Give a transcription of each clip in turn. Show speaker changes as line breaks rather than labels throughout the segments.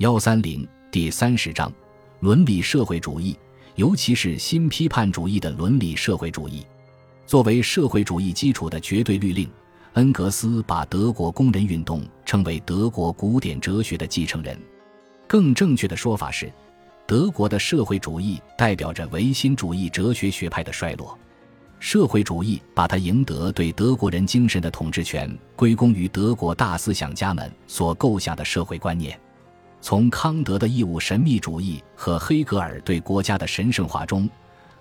幺三零第三十章：伦理社会主义，尤其是新批判主义的伦理社会主义。作为社会主义基础的绝对律令，恩格斯把德国工人运动称为德国古典哲学的继承人。更正确的说法是，德国的社会主义代表着唯心主义哲学学派的衰落。社会主义把它赢得对德国人精神的统治权归功于德国大思想家们所构下的社会观念。从康德的义务神秘主义和黑格尔对国家的神圣化中，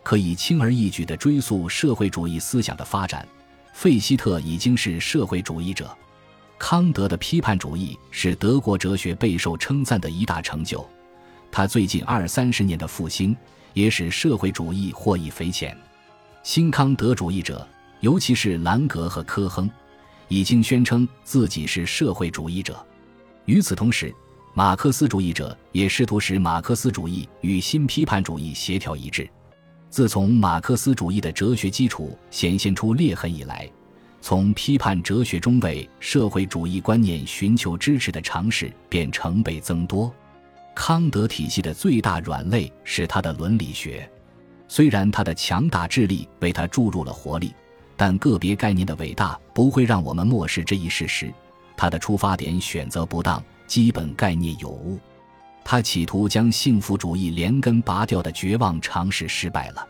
可以轻而易举地追溯社会主义思想的发展。费希特已经是社会主义者，康德的批判主义是德国哲学备受称赞的一大成就。他最近二三十年的复兴，也使社会主义获益匪浅。新康德主义者，尤其是兰格和科亨，已经宣称自己是社会主义者。与此同时，马克思主义者也试图使马克思主义与新批判主义协调一致。自从马克思主义的哲学基础显现出裂痕以来，从批判哲学中为社会主义观念寻求支持的尝试便成倍增多。康德体系的最大软肋是他的伦理学，虽然他的强大智力为他注入了活力，但个别概念的伟大不会让我们漠视这一事实：他的出发点选择不当。基本概念有误，他企图将幸福主义连根拔掉的绝望尝试失败了。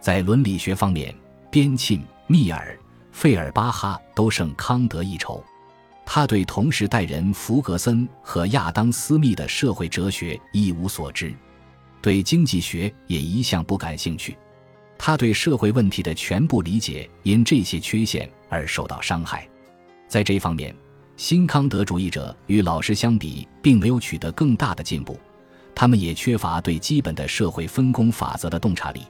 在伦理学方面，边沁、密尔、费尔巴哈都胜康德一筹。他对同时代人弗格森和亚当·斯密的社会哲学一无所知，对经济学也一向不感兴趣。他对社会问题的全部理解因这些缺陷而受到伤害。在这方面，新康德主义者与老师相比，并没有取得更大的进步，他们也缺乏对基本的社会分工法则的洞察力。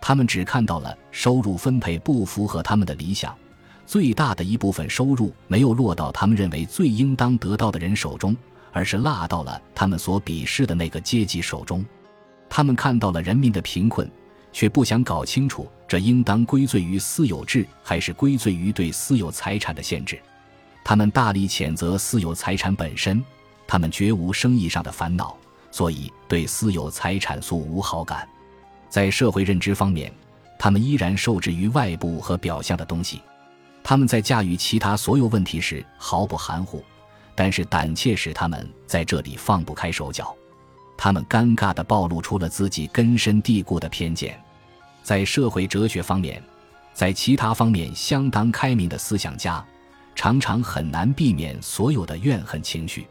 他们只看到了收入分配不符合他们的理想，最大的一部分收入没有落到他们认为最应当得到的人手中，而是落到了他们所鄙视的那个阶级手中。他们看到了人民的贫困，却不想搞清楚这应当归罪于私有制，还是归罪于对私有财产的限制。他们大力谴责私有财产本身，他们绝无生意上的烦恼，所以对私有财产素无好感。在社会认知方面，他们依然受制于外部和表象的东西。他们在驾驭其他所有问题时毫不含糊，但是胆怯使他们在这里放不开手脚。他们尴尬地暴露出了自己根深蒂固的偏见。在社会哲学方面，在其他方面相当开明的思想家。常常很难避免所有的怨恨情绪，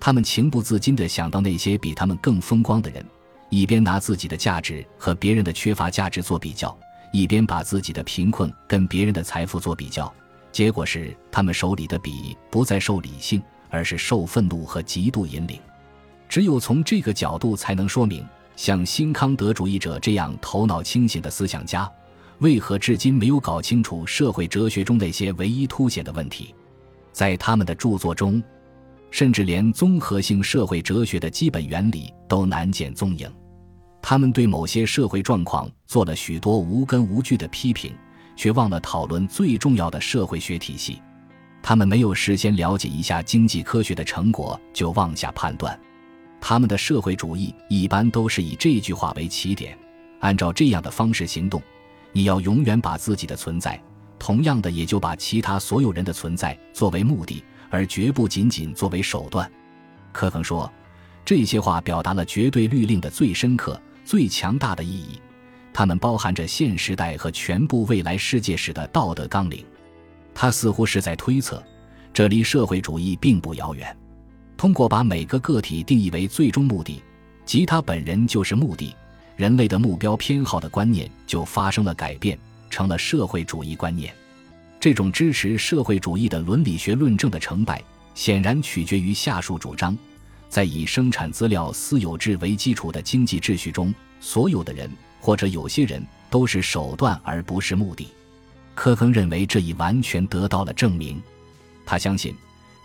他们情不自禁地想到那些比他们更风光的人，一边拿自己的价值和别人的缺乏价值做比较，一边把自己的贫困跟别人的财富做比较。结果是，他们手里的笔不再受理性，而是受愤怒和嫉妒引领。只有从这个角度，才能说明像新康德主义者这样头脑清醒的思想家。为何至今没有搞清楚社会哲学中那些唯一凸显的问题？在他们的著作中，甚至连综合性社会哲学的基本原理都难见踪影。他们对某些社会状况做了许多无根无据的批评，却忘了讨论最重要的社会学体系。他们没有事先了解一下经济科学的成果就妄下判断。他们的社会主义一般都是以这句话为起点，按照这样的方式行动。你要永远把自己的存在，同样的也就把其他所有人的存在作为目的，而绝不仅仅作为手段。科亨说，这些话表达了绝对律令的最深刻、最强大的意义，它们包含着现时代和全部未来世界史的道德纲领。他似乎是在推测，这离社会主义并不遥远。通过把每个个体定义为最终目的，即他本人就是目的。人类的目标偏好的观念就发生了改变，成了社会主义观念。这种支持社会主义的伦理学论证的成败，显然取决于下述主张：在以生产资料私有制为基础的经济秩序中，所有的人或者有些人都是手段而不是目的。科亨认为这已完全得到了证明。他相信，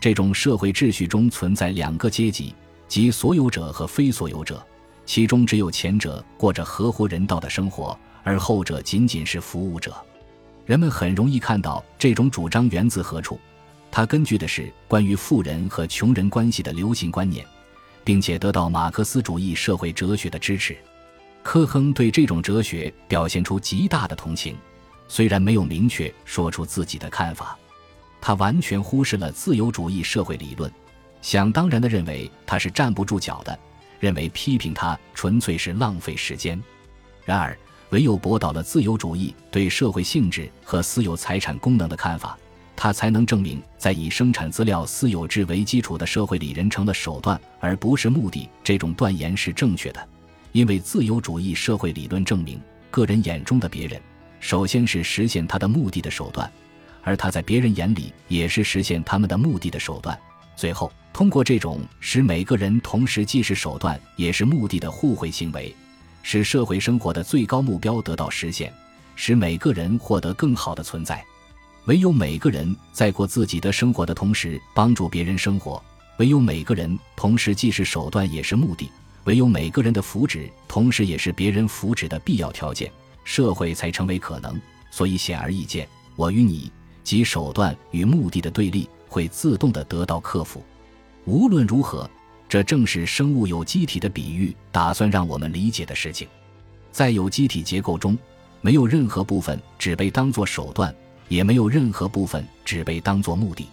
这种社会秩序中存在两个阶级，即所有者和非所有者。其中只有前者过着合乎人道的生活，而后者仅仅是服务者。人们很容易看到这种主张源自何处。它根据的是关于富人和穷人关系的流行观念，并且得到马克思主义社会哲学的支持。科亨对这种哲学表现出极大的同情，虽然没有明确说出自己的看法，他完全忽视了自由主义社会理论，想当然地认为他是站不住脚的，认为批评他纯粹是浪费时间。然而，唯有驳倒了自由主义对社会性质和私有财产功能的看法，他才能证明，在以生产资料私有制为基础的社会里，人成了手段而不是目的。这种断言是正确的，因为自由主义社会理论证明，个人眼中的别人，首先是实现他的目的的手段，而他在别人眼里也是实现他们的目的的手段。最后，通过这种使每个人同时既是手段也是目的的互惠行为。使社会生活的最高目标得到实现，使每个人获得更好的存在。唯有每个人在过自己的生活的同时帮助别人生活，唯有每个人同时既是手段也是目的，唯有每个人的福祉同时也是别人福祉的必要条件，社会才成为可能。所以显而易见，我与你及手段与目的的对立会自动的得到克服。无论如何。这正是生物有机体的比喻打算让我们理解的事情。在有机体结构中，没有任何部分只被当作手段，也没有任何部分只被当作目的。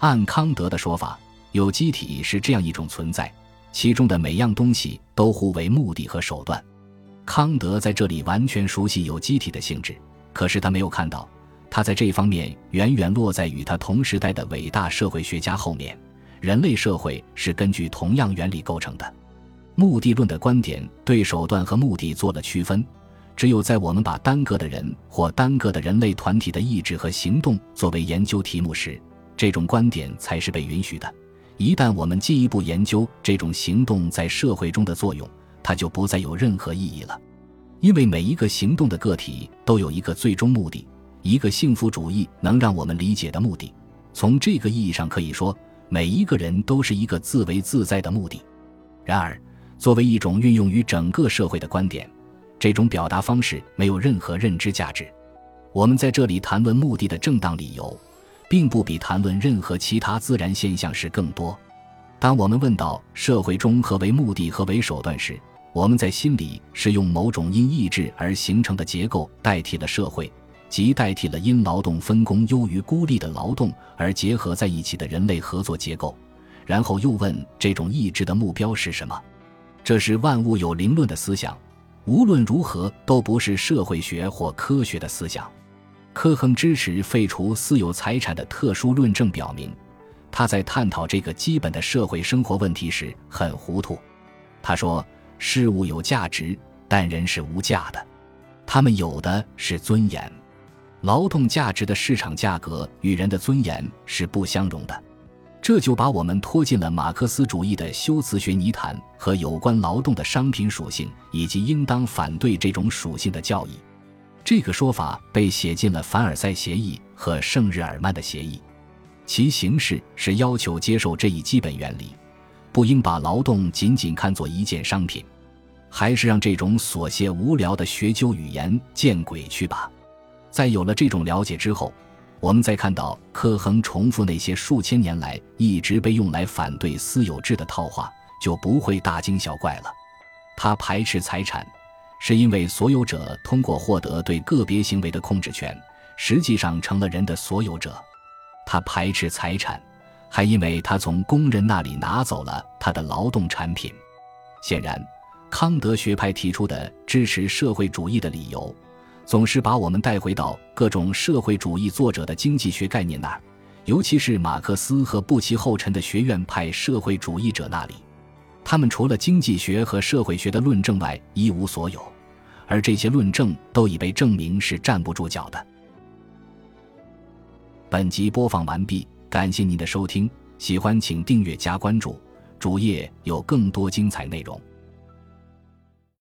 按康德的说法，有机体是这样一种存在，其中的每样东西都互为目的和手段。康德在这里完全熟悉有机体的性质，可是他没有看到，他在这方面远远落在与他同时代的伟大社会学家后面。人类社会是根据同样原理构成的。目的论的观点对手段和目的做了区分。只有在我们把单个的人或单个的人类团体的意志和行动作为研究题目时，这种观点才是被允许的。一旦我们进一步研究这种行动在社会中的作用，它就不再有任何意义了。因为每一个行动的个体都有一个最终目的，一个幸福主义能让我们理解的目的。从这个意义上可以说。每一个人都是一个自为自在的目的。然而，作为一种运用于整个社会的观点，这种表达方式没有任何认知价值。我们在这里谈论目的的正当理由，并不比谈论任何其他自然现象时更多。当我们问到社会中何为目的、何为手段时，我们在心里是用某种因意志而形成的结构代替了社会。即代替了因劳动分工优于孤立的劳动而结合在一起的人类合作结构，然后又问这种意志的目标是什么？这是万物有灵论的思想，无论如何都不是社会学或科学的思想。科亨支持废除私有财产的特殊论证表明，他在探讨这个基本的社会生活问题时很糊涂。他说：“事物有价值，但人是无价的，他们有的是尊严。”劳动价值的市场价格与人的尊严是不相容的，这就把我们拖进了马克思主义的修辞学泥潭和有关劳动的商品属性以及应当反对这种属性的教义。这个说法被写进了凡尔赛协议和圣日耳曼的协议，其形式是要求接受这一基本原理，不应把劳动仅仅看作一件商品，还是让这种琐屑无聊的学究语言见鬼去吧。在有了这种了解之后，我们再看到科亨重复那些数千年来一直被用来反对私有制的套话，就不会大惊小怪了。他排斥财产，是因为所有者通过获得对个别行为的控制权，实际上成了人的所有者。他排斥财产，还因为他从工人那里拿走了他的劳动产品。显然，康德学派提出的支持社会主义的理由。总是把我们带回到各种社会主义作者的经济学概念那儿，尤其是马克思和不其后尘的学院派社会主义者那里。他们除了经济学和社会学的论证外一无所有，而这些论证都已被证明是站不住脚的。本集播放完毕，感谢您的收听，喜欢请订阅加关注，主页有更多精彩内容。